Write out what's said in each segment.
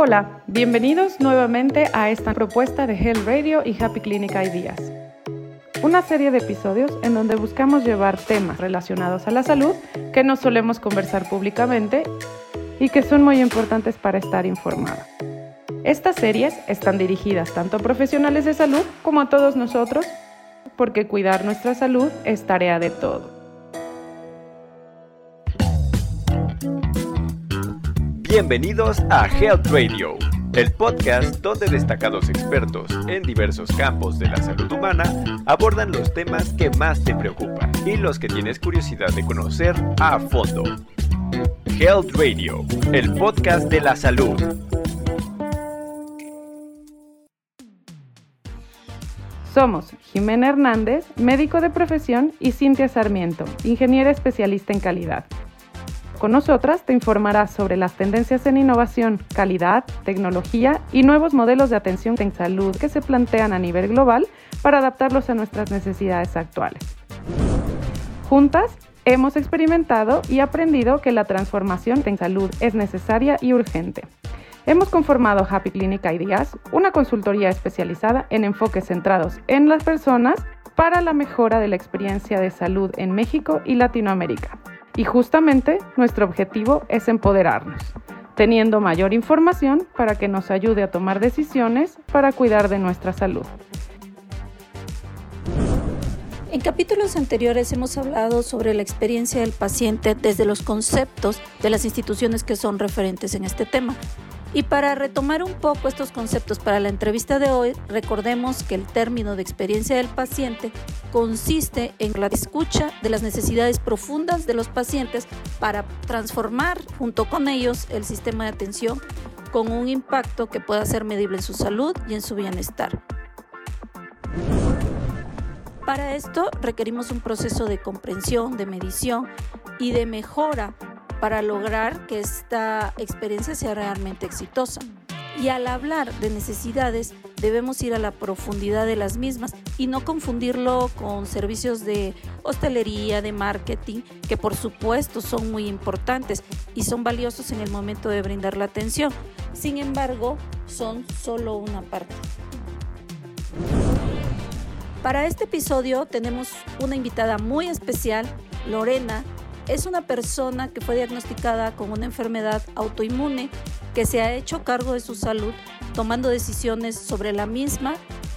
Hola, bienvenidos nuevamente a esta propuesta de Health Radio y Happy Clinic Ideas. Una serie de episodios en donde buscamos llevar temas relacionados a la salud que no solemos conversar públicamente y que son muy importantes para estar informados. Estas series están dirigidas tanto a profesionales de salud como a todos nosotros, porque cuidar nuestra salud es tarea de todos. Bienvenidos a Health Radio, el podcast donde destacados expertos en diversos campos de la salud humana abordan los temas que más te preocupan y los que tienes curiosidad de conocer a fondo. Health Radio, el podcast de la salud. Somos Jimena Hernández, médico de profesión, y Cintia Sarmiento, ingeniera especialista en calidad. Con nosotras te informarás sobre las tendencias en innovación, calidad, tecnología y nuevos modelos de atención en salud que se plantean a nivel global para adaptarlos a nuestras necesidades actuales. Juntas, hemos experimentado y aprendido que la transformación en salud es necesaria y urgente. Hemos conformado Happy Clinic Ideas, una consultoría especializada en enfoques centrados en las personas para la mejora de la experiencia de salud en México y Latinoamérica. Y justamente nuestro objetivo es empoderarnos, teniendo mayor información para que nos ayude a tomar decisiones para cuidar de nuestra salud. En capítulos anteriores hemos hablado sobre la experiencia del paciente desde los conceptos de las instituciones que son referentes en este tema. Y para retomar un poco estos conceptos para la entrevista de hoy, recordemos que el término de experiencia del paciente consiste en la escucha de las necesidades profundas de los pacientes para transformar junto con ellos el sistema de atención con un impacto que pueda ser medible en su salud y en su bienestar. Para esto requerimos un proceso de comprensión, de medición y de mejora para lograr que esta experiencia sea realmente exitosa. Y al hablar de necesidades debemos ir a la profundidad de las mismas y no confundirlo con servicios de hostelería, de marketing, que por supuesto son muy importantes y son valiosos en el momento de brindar la atención. Sin embargo, son solo una parte. Para este episodio tenemos una invitada muy especial, Lorena, es una persona que fue diagnosticada con una enfermedad autoinmune que se ha hecho cargo de su salud tomando decisiones sobre la misma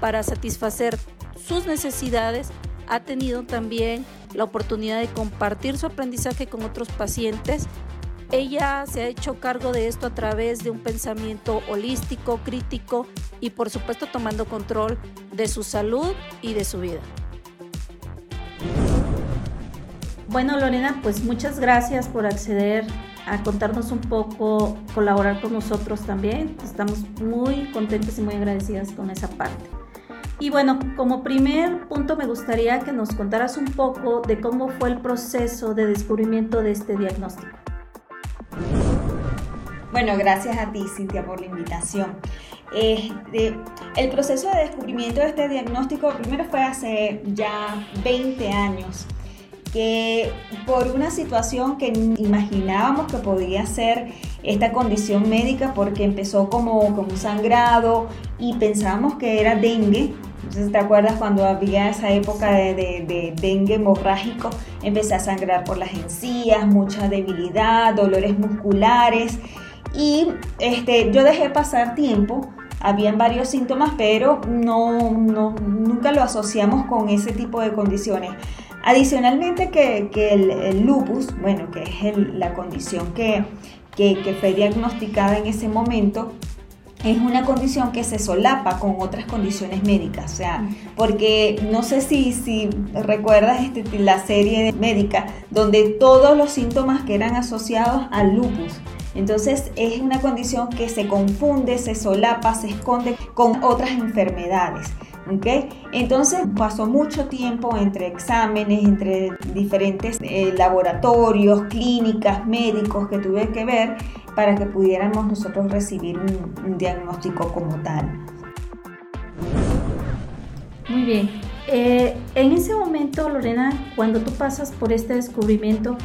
para satisfacer sus necesidades. Ha tenido también la oportunidad de compartir su aprendizaje con otros pacientes. Ella se ha hecho cargo de esto a través de un pensamiento holístico, crítico y por supuesto tomando control de su salud y de su vida. Bueno, Lorena, pues muchas gracias por acceder a contarnos un poco, colaborar con nosotros también. Estamos muy contentos y muy agradecidas con esa parte. Y bueno, como primer punto me gustaría que nos contaras un poco de cómo fue el proceso de descubrimiento de este diagnóstico. Bueno, gracias a ti, Cintia, por la invitación. Este, el proceso de descubrimiento de este diagnóstico primero fue hace ya 20 años que por una situación que imaginábamos que podía ser esta condición médica porque empezó como, como un sangrado y pensábamos que era dengue. Entonces, ¿te acuerdas cuando había esa época de, de, dengue hemorrágico? Empecé a sangrar por las encías, mucha debilidad, dolores musculares y este, yo dejé pasar tiempo habían varios síntomas, pero no, no, nunca lo asociamos con ese tipo de condiciones. Adicionalmente que, el, lupus, bueno, que es la condición que, fue diagnosticada en ese momento, es una condición que se solapa con otras condiciones médicas, o sea, porque no sé si, si recuerdas este, la serie médica donde todos los síntomas que eran asociados al lupus, entonces es una condición que se confunde, se solapa, se esconde con otras enfermedades. Entonces pasó mucho tiempo entre exámenes, entre diferentes eh, laboratorios, clínicas, médicos que tuve que ver para que pudiéramos nosotros recibir un, diagnóstico como tal. Muy bien. Eh, en ese momento, Lorena, cuando tú pasas por este descubrimiento,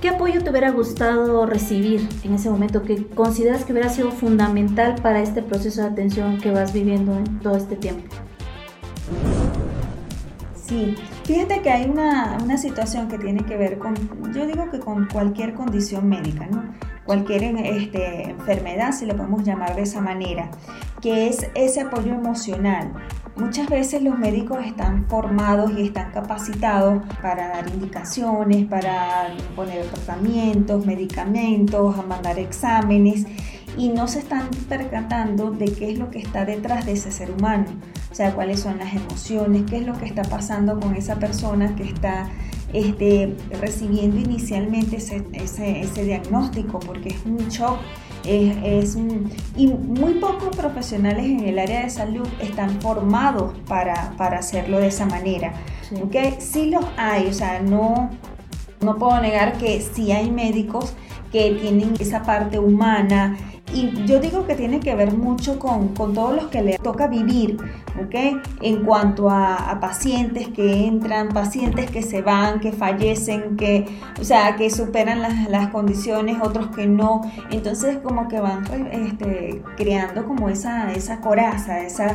¿Qué apoyo te hubiera gustado recibir en ese momento que consideras que hubiera sido fundamental para este proceso de atención que vas viviendo en todo este tiempo? Sí, fíjate que hay una, una, situación que tiene que ver con, yo digo que con cualquier condición médica, ¿no? cualquier este, enfermedad, si lo podemos llamar de esa manera, que es ese apoyo emocional. Muchas veces los médicos están formados y están capacitados para dar indicaciones, para poner tratamientos, medicamentos, a mandar exámenes y no se están percatando de qué es lo que está detrás de ese ser humano, o sea, cuáles son las emociones, qué es lo que está pasando con esa persona que está este, recibiendo inicialmente ese, ese, diagnóstico, porque es un shock es, y muy pocos profesionales en el área de salud están formados para, para hacerlo de esa manera. Sí. ¿okay? sí los hay, o sea, no, no puedo negar que sí hay médicos que tienen esa parte humana, y yo digo que tiene que ver mucho con, con todos los que le toca vivir, ¿ok? En cuanto a, pacientes que entran, pacientes que se van, que fallecen, que, o sea, que superan las, las condiciones, otros que no. Entonces como que van este, creando como esa, esa coraza, esa,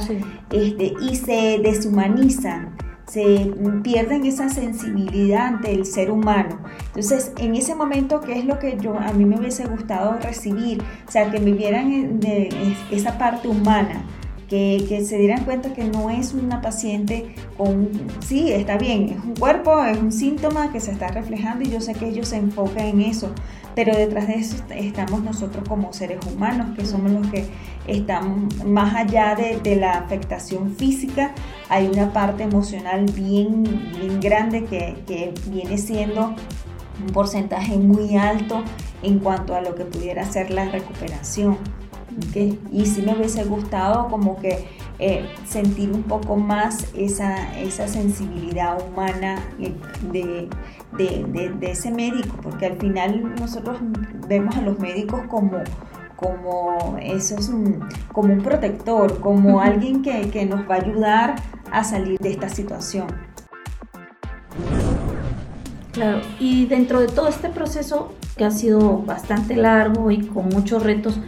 este, y se deshumanizan se pierden esa sensibilidad ante el ser humano. Entonces, en ese momento, ¿qué es lo que yo a mí me hubiese gustado recibir? O sea, que me vieran esa parte humana. Que, que, se dieran cuenta que no es una paciente con, sí, está bien, es un cuerpo, es un síntoma que se está reflejando y yo sé que ellos se enfocan en eso, pero detrás de eso estamos nosotros como seres humanos, que somos los que están más allá de, la afectación física, hay una parte emocional bien, bien grande que, viene siendo un porcentaje muy alto en cuanto a lo que pudiera ser la recuperación. Y si me hubiese gustado como que eh, sentir un poco más esa, esa sensibilidad humana de, de, ese médico, porque al final nosotros vemos a los médicos como, como eso es un, como un protector, como alguien que, que nos va a ayudar a salir de esta situación. Claro, y dentro de todo este proceso que ha sido bastante largo y con muchos retos,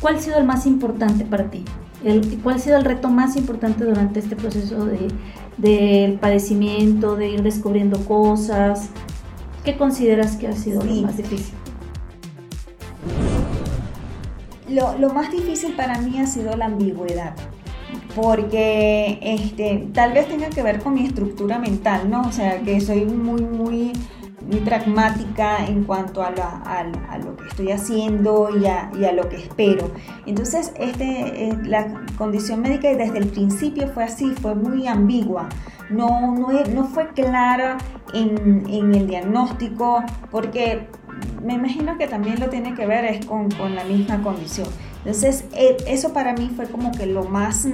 ¿cuál ha sido el más importante para ti? El, ¿Cuál ha sido el reto más importante durante este proceso de, del padecimiento, de ir descubriendo cosas? ¿Qué consideras que ha sido lo más difícil? Lo, más difícil para mí ha sido la ambigüedad, porque este, tal vez tenga que ver con mi estructura mental, ¿no? O sea, que soy muy, muy, pragmática en cuanto a, lo que estoy haciendo y a, lo que espero. Entonces, este, eh, la condición médica desde el principio fue así, fue muy ambigua. No, no, no fue clara en, en el diagnóstico, porque me imagino que también lo tiene que ver es con, con la misma condición. Entonces, eh, eso para mí fue como que lo más,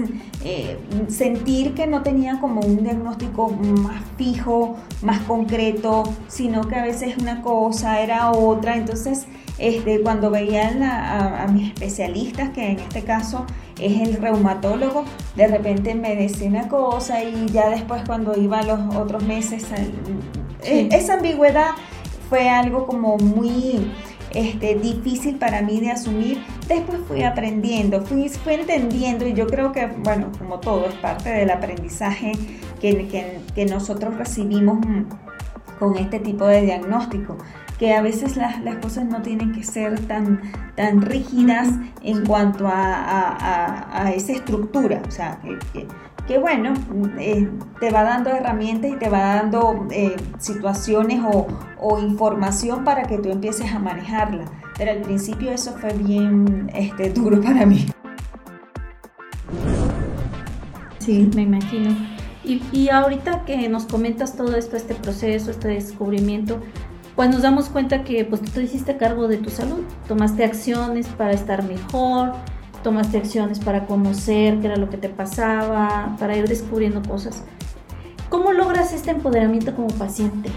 eh, sentir que no tenía como un diagnóstico más fijo, más concreto, sino que a veces una cosa era otra. Entonces, este, cuando veía a, mis especialistas, que en este caso es el reumatólogo, de repente me decía una cosa y ya después cuando iba a los otros meses, eh, esa ambigüedad fue algo como muy este, difícil para mí de asumir. Después fui aprendiendo, fui, entendiendo y yo creo que, bueno, como todo, es parte del aprendizaje que, que, que nosotros recibimos con este tipo de diagnóstico que a veces las, las, cosas no tienen que ser tan, tan rígidas en cuanto a, a, a, esa estructura, o sea, que, que bueno, eh, te va dando herramientas y te va dando eh, situaciones o, información para que tú empieces a manejarla. Pero al principio eso fue bien este, duro para mí. Sí, me imagino. Y, y ahorita que nos comentas todo esto, este proceso, este descubrimiento, pues nos damos cuenta que pues tú te hiciste cargo de tu salud, tomaste acciones para estar mejor, tomaste acciones para conocer qué era lo que te pasaba, para ir descubriendo cosas. ¿Cómo logras este empoderamiento como paciente?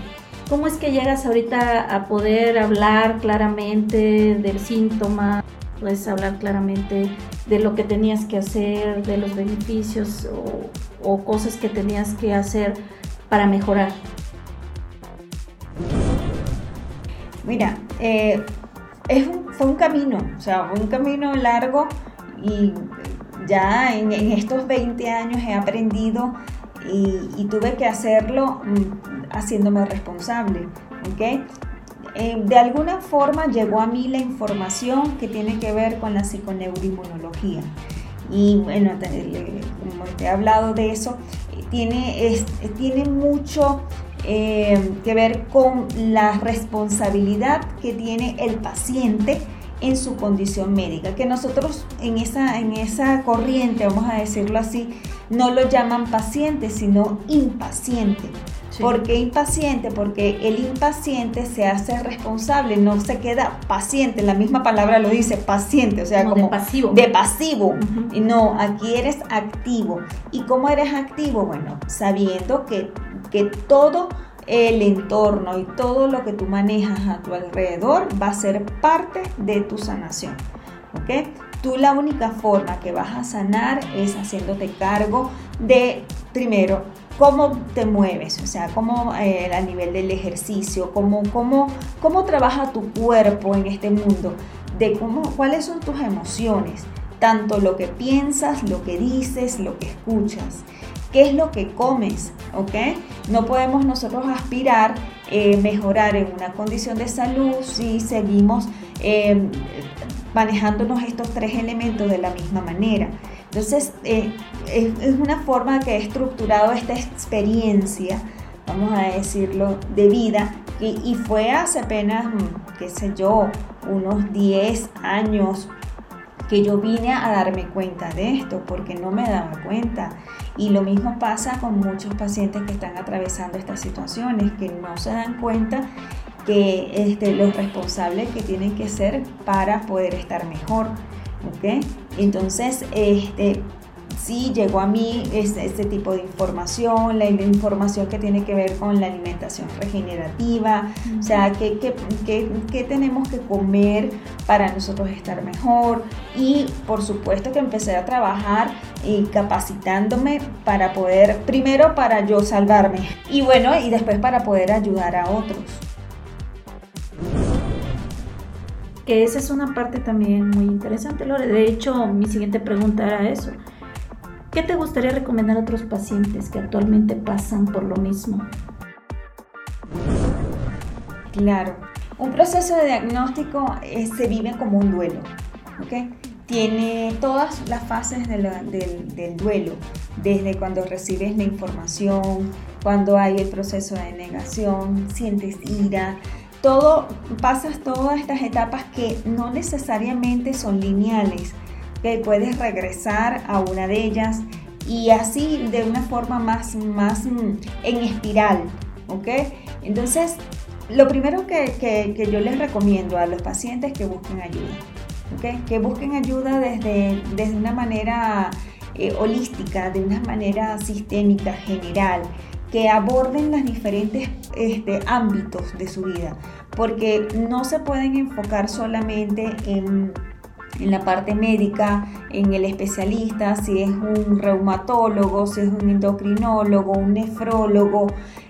¿Cómo es que llegas ahorita a poder hablar claramente del síntoma? Puedes hablar claramente de lo que tenías que hacer, de los beneficios o, o cosas que tenías que hacer para mejorar. Mira, eh, es fue un camino, o sea, fue un camino largo y ya en, estos 20 años he aprendido y, tuve que hacerlo mm, haciéndome responsable, ¿ok? Eh, de alguna forma llegó a mí la información que tiene que ver con la psiconeuroinmunología. Y bueno, como te he hablado de eso, tiene, tiene mucho eh, que ver con la responsabilidad que tiene el paciente en su condición médica, que nosotros en esa, en esa corriente, vamos a decirlo así, no lo llaman paciente, sino impaciente. ¿Por qué impaciente? Porque el impaciente se hace responsable, no se queda paciente, la misma palabra lo dice, paciente, o sea, como, de pasivo. De pasivo. No, aquí eres activo. ¿Y cómo eres activo? Bueno, sabiendo que, que todo el entorno y todo lo que tú manejas a tu alrededor va a ser parte de tu sanación. ¿Ok? Tú la única forma que vas a sanar es haciéndote cargo de, primero, cómo te mueves, o sea, cómo eh, a nivel del ejercicio, cómo, cómo, cómo trabaja tu cuerpo en este mundo, de cómo, cuáles son tus emociones, tanto lo que piensas, lo que dices, lo que escuchas, qué es lo que comes, ¿ok? No podemos nosotros aspirar eh, mejorar en una condición de salud si seguimos eh, manejándonos estos tres elementos de la misma manera. Entonces, eh, es, una forma que he estructurado esta experiencia, vamos a decirlo, de vida, y, fue hace apenas, mm, qué sé yo, unos 10 años que yo vine a darme cuenta de esto, porque no me daba cuenta. Y lo mismo pasa con muchos pacientes que están atravesando estas situaciones, que no se dan cuenta que este, los responsables que tienen que ser para poder estar mejor. Entonces, este, sí llegó a mí este, este tipo de información, la, información que tiene que ver con la alimentación regenerativa, o sea, qué, qué, tenemos que comer para nosotros estar mejor y por supuesto que empecé a trabajar y capacitándome para poder, primero para yo salvarme y bueno, y después para poder ayudar a otros que esa es una parte también muy interesante, Lore. De hecho, mi siguiente pregunta era eso. ¿Qué te gustaría recomendar a otros pacientes que actualmente pasan por lo mismo? Claro, un proceso de diagnóstico eh, se vive como un duelo, ¿ok? Tiene todas las fases del, del duelo, desde cuando recibes la información, cuando hay el proceso de negación, sientes ira, todo, pasas todas estas etapas que no necesariamente son lineales, que puedes regresar a una de ellas y así de una forma más, más mm, en espiral, ¿ok? Entonces, lo primero que, yo les recomiendo a los pacientes es que busquen ayuda, ¿ok? Que busquen ayuda desde, desde una manera eh, holística, de una manera sistémica, general, que aborden los diferentes este, ámbitos de su vida, porque no se pueden enfocar solamente en, la parte médica, en el especialista, si es un reumatólogo, si es un endocrinólogo, un nefrólogo,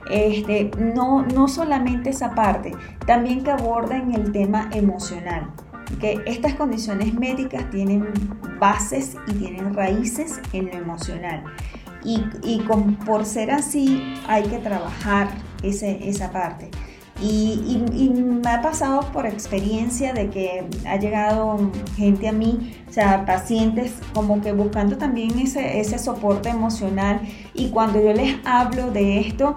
este, no, no solamente esa parte, también que aborden el tema emocional que estas condiciones médicas tienen bases y tienen raíces en lo emocional. Y, con, por ser así hay que trabajar esa parte. Y, me ha pasado por experiencia de que ha llegado gente a mí, o sea, pacientes como que buscando también ese, ese soporte emocional y cuando yo les hablo de esto,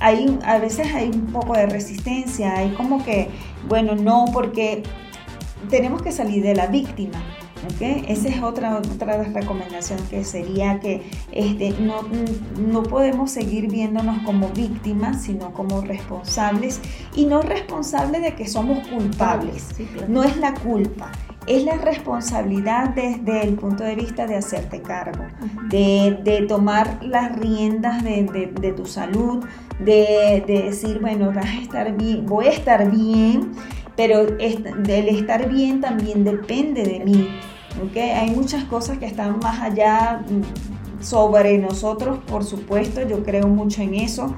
hay, a veces hay un poco de resistencia, hay como que, bueno, no, porque tenemos que salir de la víctima. Esa es otra, otra recomendación que sería que este, no, no podemos seguir viéndonos como víctimas, sino como responsables y no responsables de que somos culpables. No es la culpa, es la responsabilidad desde el punto de vista de hacerte cargo, de, tomar las riendas de, tu salud, de, decir, bueno, vas a estar bien, voy a estar bien, pero el estar bien también depende de mí. Hay muchas cosas que están más allá mm, sobre nosotros, por supuesto, yo creo mucho en eso.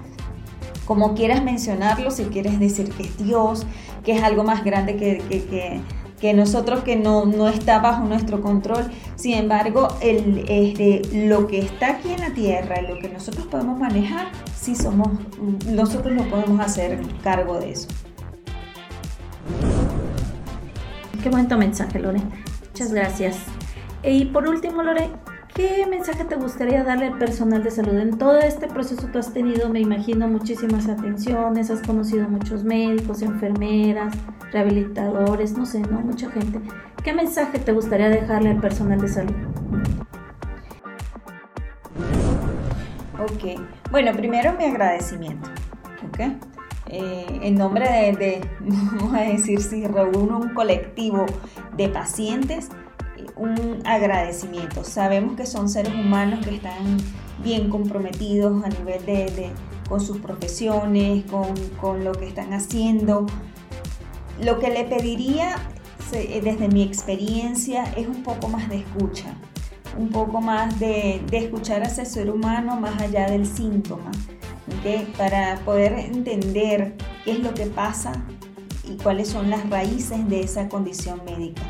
como quieras mencionarlo, si quieres decir que es Dios, que es algo más grande que, que, que, nosotros, que no, no, está bajo nuestro control. Sin embargo, el, este, lo que está aquí en la tierra, lo que nosotros podemos manejar, sí somos, nosotros lo podemos hacer cargo de eso. Qué bonito mensaje, Lore. Muchas gracias. Y por último, Lore, ¿Qué mensaje te gustaría darle al personal de salud? En todo este proceso tú has tenido, me imagino, muchísimas atenciones, has conocido muchos médicos, enfermeras, rehabilitadores, no sé, ¿no? Mucha gente. ¿Qué mensaje te gustaría dejarle al personal de salud? Ok, bueno, primero mi agradecimiento, ¿ok? Eh, en nombre de, de, vamos a decir, si reúno un colectivo de pacientes, un agradecimiento. Sabemos que son seres humanos que están bien comprometidos a nivel de, con sus profesiones, con, lo que están haciendo. Lo que le pediría desde mi experiencia es un poco más de escucha, un poco más de, escuchar a ese ser humano más allá del síntoma, para poder entender qué es lo que pasa y cuáles son las raíces de esa condición médica.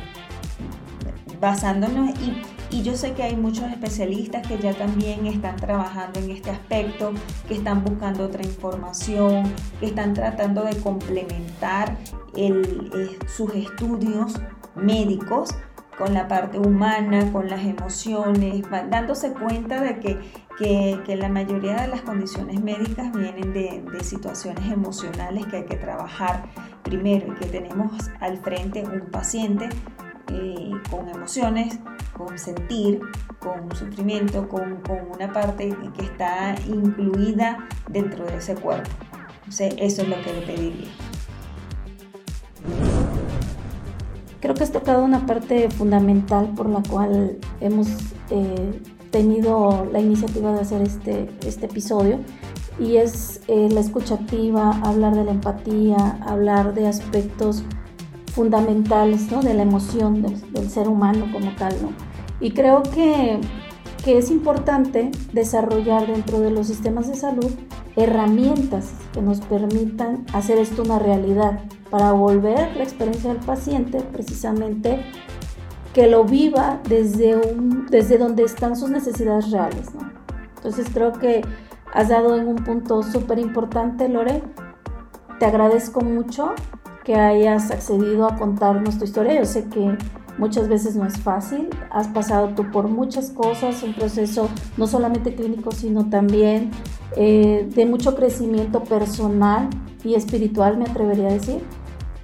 Basándonos y, yo sé que hay muchos especialistas que ya también están trabajando en este aspecto, que están buscando otra información, que están tratando de complementar eh, sus estudios médicos con la parte humana, con las emociones, dándose cuenta de que, la mayoría de las condiciones médicas vienen de, de, situaciones emocionales que hay que trabajar primero y que tenemos al frente un paciente eh, con emociones, con sentir, con sufrimiento, con, una parte que está incluida dentro de ese cuerpo. eso es lo que le pediría. Creo que has tocado una parte fundamental por la cual hemos eh, tenido la iniciativa de hacer este, este episodio y es eh, la escucha activa, hablar de la empatía, hablar de aspectos fundamentales ¿no? de la emoción del, ser humano como tal. ¿no? Y creo que, que es importante desarrollar dentro de los sistemas de salud herramientas que nos permitan hacer esto una realidad para volver la experiencia del paciente precisamente que lo viva desde, un, desde donde están sus necesidades reales. ¿no? Entonces creo que has dado en un punto súper importante, Lore. Te agradezco mucho que hayas accedido a contarnos tu historia. Yo sé que muchas veces no es fácil, has pasado tú por muchas cosas, un proceso no solamente clínico, sino también eh, de mucho crecimiento personal y espiritual, me atrevería a decir.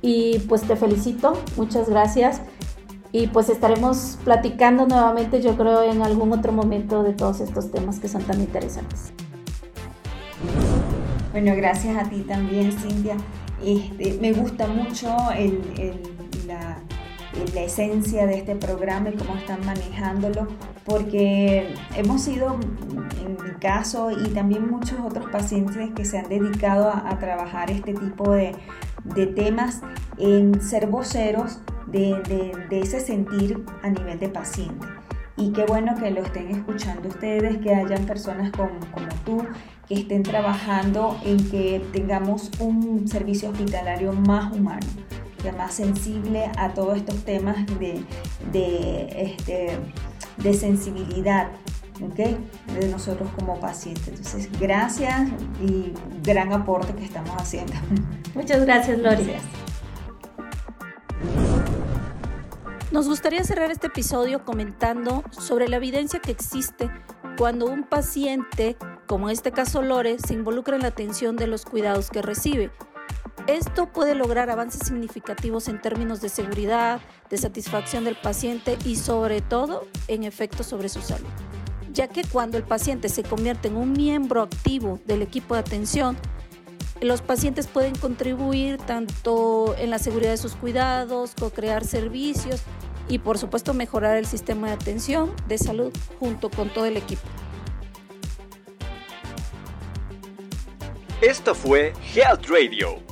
Y pues te felicito, muchas gracias. Y pues estaremos platicando nuevamente, yo creo, en algún otro momento de todos estos temas que son tan interesantes. Bueno, gracias a ti también, Cintia. Este, me gusta mucho la, esencia de este programa y cómo están manejándolo, porque hemos sido, en mi caso, y también muchos otros pacientes que se han dedicado a, trabajar este tipo de, temas, en ser voceros de, ese sentir a nivel de paciente. Y qué bueno que lo estén escuchando ustedes, que hayan personas como, como tú que estén trabajando en que tengamos un servicio hospitalario más humano, más sensible a todos estos temas de, de, este, de sensibilidad ¿okay? de nosotros como pacientes. Entonces, gracias y gran aporte que estamos haciendo. Muchas gracias, Lori. Nos gustaría cerrar este episodio comentando sobre la evidencia que existe cuando un paciente, como en este caso Lore, se involucra en la atención de los cuidados que recibe. Esto puede lograr avances significativos en términos de seguridad, de satisfacción del paciente y sobre todo en efectos sobre su salud, ya que cuando el paciente se convierte en un miembro activo del equipo de atención, los pacientes pueden contribuir tanto en la seguridad de sus cuidados, co-crear servicios y por supuesto mejorar el sistema de atención de salud junto con todo el equipo. Esto fue Health Radio.